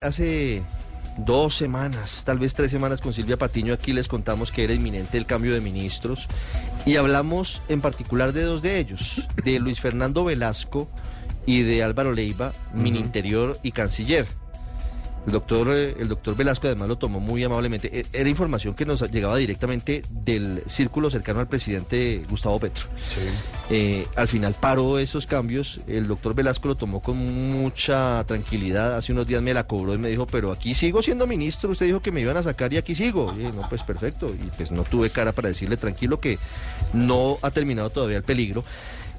Hace dos semanas, tal vez tres semanas con Silvia Patiño aquí les contamos que era inminente el cambio de ministros y hablamos en particular de dos de ellos, de Luis Fernando Velasco y de Álvaro Leiva, Mininterior y Canciller. El doctor, eh, el doctor Velasco además lo tomó muy amablemente. E- Era información que nos llegaba directamente del círculo cercano al presidente Gustavo Petro. Eh, al final paró esos cambios. El doctor Velasco lo tomó con mucha tranquilidad. Hace unos días me la cobró y me dijo, pero aquí sigo siendo ministro. Usted dijo que me iban a sacar y aquí sigo. Y dije, no, pues perfecto. Y pues no tuve cara para decirle tranquilo que no ha terminado todavía el peligro.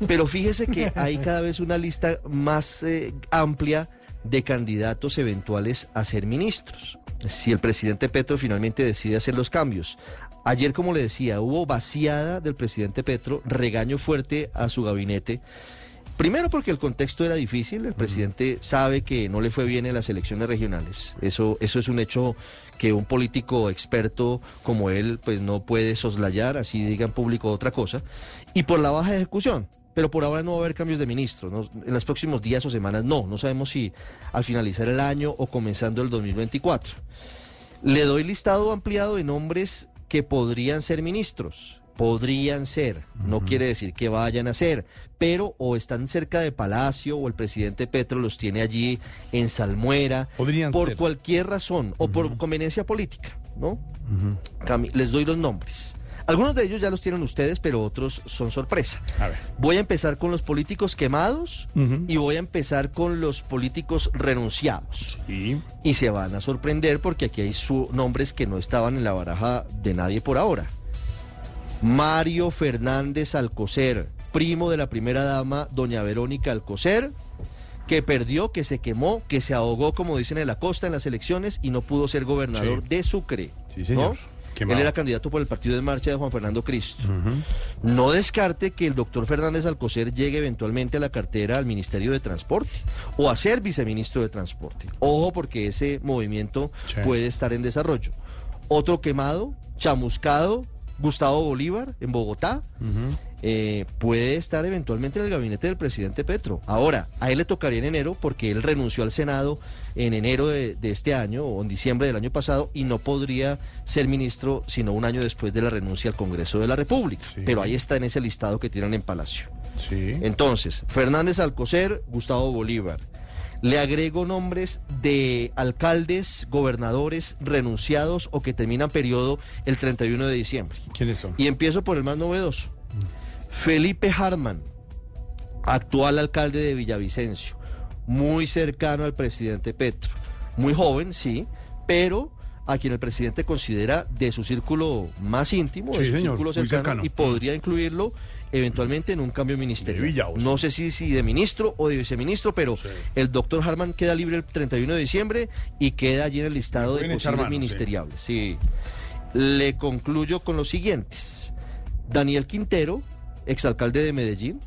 Pero fíjese que hay cada vez una lista más eh, amplia de candidatos eventuales a ser ministros. Si el presidente Petro finalmente decide hacer los cambios. Ayer, como le decía, hubo vaciada del presidente Petro, regaño fuerte a su gabinete. Primero porque el contexto era difícil, el presidente sabe que no le fue bien en las elecciones regionales. Eso, eso es un hecho que un político experto como él pues no puede soslayar, así diga en público otra cosa. Y por la baja ejecución. Pero por ahora no va a haber cambios de ministro. ¿no? En los próximos días o semanas no. No sabemos si al finalizar el año o comenzando el 2024. Le doy listado ampliado de nombres que podrían ser ministros. Podrían ser. No quiere decir que vayan a ser. Pero o están cerca de Palacio o el presidente Petro los tiene allí en Salmuera. Podrían por ser. cualquier razón o por conveniencia política. ¿no? Cami- Les doy los nombres. Algunos de ellos ya los tienen ustedes, pero otros son sorpresa. A ver. Voy a empezar con los políticos quemados y voy a empezar con los políticos renunciados. Sí. Y se van a sorprender porque aquí hay su- nombres que no estaban en la baraja de nadie por ahora. Mario Fernández Alcocer, primo de la primera dama, doña Verónica Alcocer, que perdió, que se quemó, que se ahogó, como dicen en la costa, en las elecciones y no pudo ser gobernador Sí. de Sucre. Sí, señor. ¿no? Él era candidato por el partido de marcha de Juan Fernando Cristo. No descarte que el doctor Fernández Alcocer llegue eventualmente a la cartera al Ministerio de Transporte o a ser viceministro de Transporte. Ojo porque ese movimiento Sí. puede estar en desarrollo. Otro quemado, chamuscado, Gustavo Bolívar en Bogotá. Eh, puede estar eventualmente en el gabinete del presidente Petro. Ahora, a él le tocaría en enero porque él renunció al Senado en enero de, de este año o en diciembre del año pasado y no podría ser ministro sino un año después de la renuncia al Congreso de la República. Sí. Pero ahí está en ese listado que tienen en Palacio. Sí. Entonces, Fernández Alcocer, Gustavo Bolívar. Le agrego nombres de alcaldes, gobernadores renunciados o que terminan periodo el 31 de diciembre. ¿Quiénes son? Y empiezo por el más novedoso. Felipe Harman, actual alcalde de Villavicencio, muy cercano al presidente Petro. Muy joven, sí, pero a quien el presidente considera de su círculo más íntimo, Sí, de su señor, círculo cercano, cercano. y podría incluirlo eventualmente en un cambio ministerial. No sé si, si de ministro o de viceministro, pero Sí. el doctor Harman queda libre el 31 de diciembre y queda allí en el listado de posibles mano, sí. ministeriables. Sí. Le concluyo con los siguientes. Daniel Quintero, exalcalde de Medellín,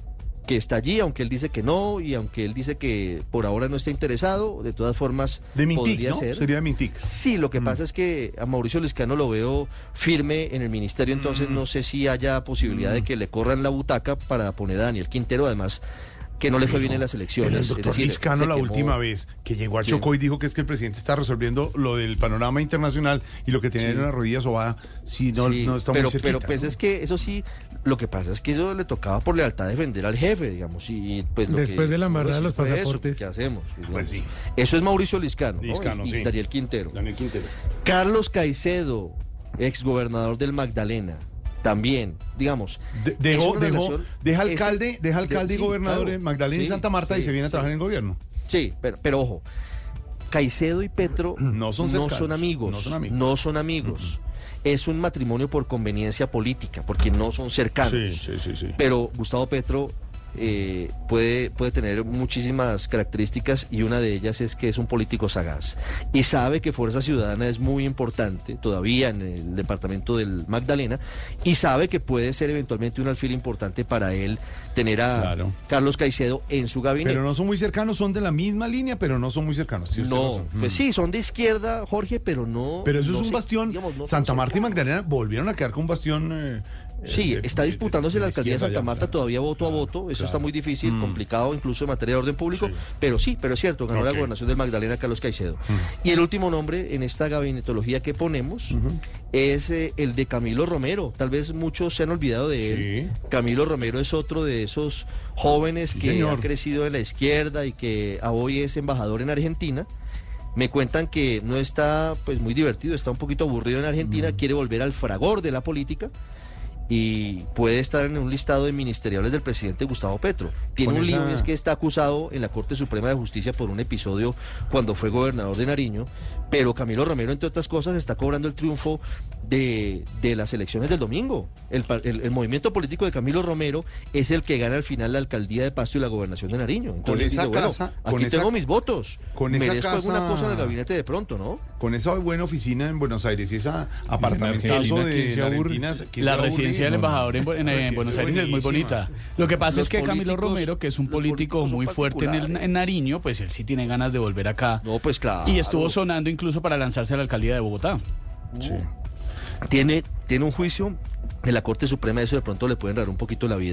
que está allí, aunque él dice que no y aunque él dice que por ahora no está interesado, de todas formas De Mintic, podría ¿no? ser. Sería de Mintic. Sí, lo que Mm. pasa es que a Mauricio Liscano lo veo firme en el ministerio, entonces Mm. no sé si haya posibilidad de que le corran la butaca para poner a Daniel Quintero, además que no le fue bien en las elecciones. El doctor decir, Liscano se la quemó. última vez que llegó a Sí. Chocó y dijo que es que el presidente está resolviendo lo del panorama internacional y lo que tenía Sí. en una rodilla sobada, sí, no, Sí, no está pero, muy cerquita. pero pues ¿no? es que eso sí, lo que pasa es que eso le tocaba por lealtad defender al jefe, digamos, y pues lo Después que- de la embarrada de los fue eso, pasaportes. ¿Qué hacemos? Pues sí. Eso es Mauricio Liscano, ¿no? Liscano, y, y sí. Daniel Quintero. Daniel Quintero. Carlos Caicedo, exgobernador del Magdalena, también, digamos. De- dejó, dejó, deja alcalde, deja alcalde de- y sí, gobernador claro. en Magdalena y Santa Marta y se viene a trabajar en el gobierno. Sí, pero, pero ojo, Caicedo y Petro No son cercanos, son amigos, no son amigos. no son amigos. Es un matrimonio por conveniencia política, porque no son cercanos. sí, sí. Pero Gustavo Petro eh, puede, puede tener muchísimas características y una de ellas es que es un político sagaz y sabe que Fuerza Ciudadana es muy importante todavía en el departamento del Magdalena y sabe que puede ser eventualmente un alfil importante para él tener a Claro. Carlos Caicedo en su gabinete. Pero no son muy cercanos, son de la misma línea, pero no son muy cercanos. No, pues Mm. sí, son de izquierda, Jorge, pero no. Pero eso no es un bastión. digamos, no son Santa Marta y. Magdalena volvieron a quedar con un bastión eh, Sí, Eh, está de- disputándose la alcaldía de Santa Marta todavía voto a Claro, voto. Eso está muy difícil, Mm. complicado incluso en materia de orden público. Pero sí, pero es cierto, ganó la gobernación del Magdalena Carlos Caicedo. Y el último nombre en esta gabinetología que ponemos es eh, el de Camilo Romero. Tal vez muchos se han olvidado de él. Sí. Camilo Romero es otro de esos jóvenes que señor. ha crecido en la izquierda y que hoy es embajador en Argentina. Me cuentan que no está pues muy divertido, está un poquito aburrido en Argentina, Mm. quiere volver al fragor de la política y puede estar en un listado de ministeriales del presidente Gustavo Petro. Tiene un lío esa- y es que está acusado en la Corte Suprema de Justicia por un episodio cuando fue gobernador de Nariño, pero Camilo Romero, entre otras cosas, está cobrando el triunfo de, de las elecciones del domingo. El, el- el movimiento político de Camilo Romero es el que gana al final la alcaldía de Pasto y la gobernación de Nariño. Entonces Con esa dice, bueno, casa- aquí con esa- tengo mis votos. con esa Merezco alguna casa- cosa en el gabinete de pronto, ¿no? Con esa buena oficina en Buenos Aires y ese apartamentazo Argentina, ¿quién de? Argentina. ¿quién La se va a residencia del embajador en, eh, Buenos Aires es muy bonita. Lo que pasa Los es que Camilo Romero, que es un político muy fuerte en, el, en Nariño, pues él sí tiene ganas de volver acá. No, pues claro. Y estuvo sonando incluso para lanzarse a la alcaldía de Bogotá. Sí. tiene, tiene un juicio en la Corte Suprema, eso de pronto le puede enredar un poquito la vida.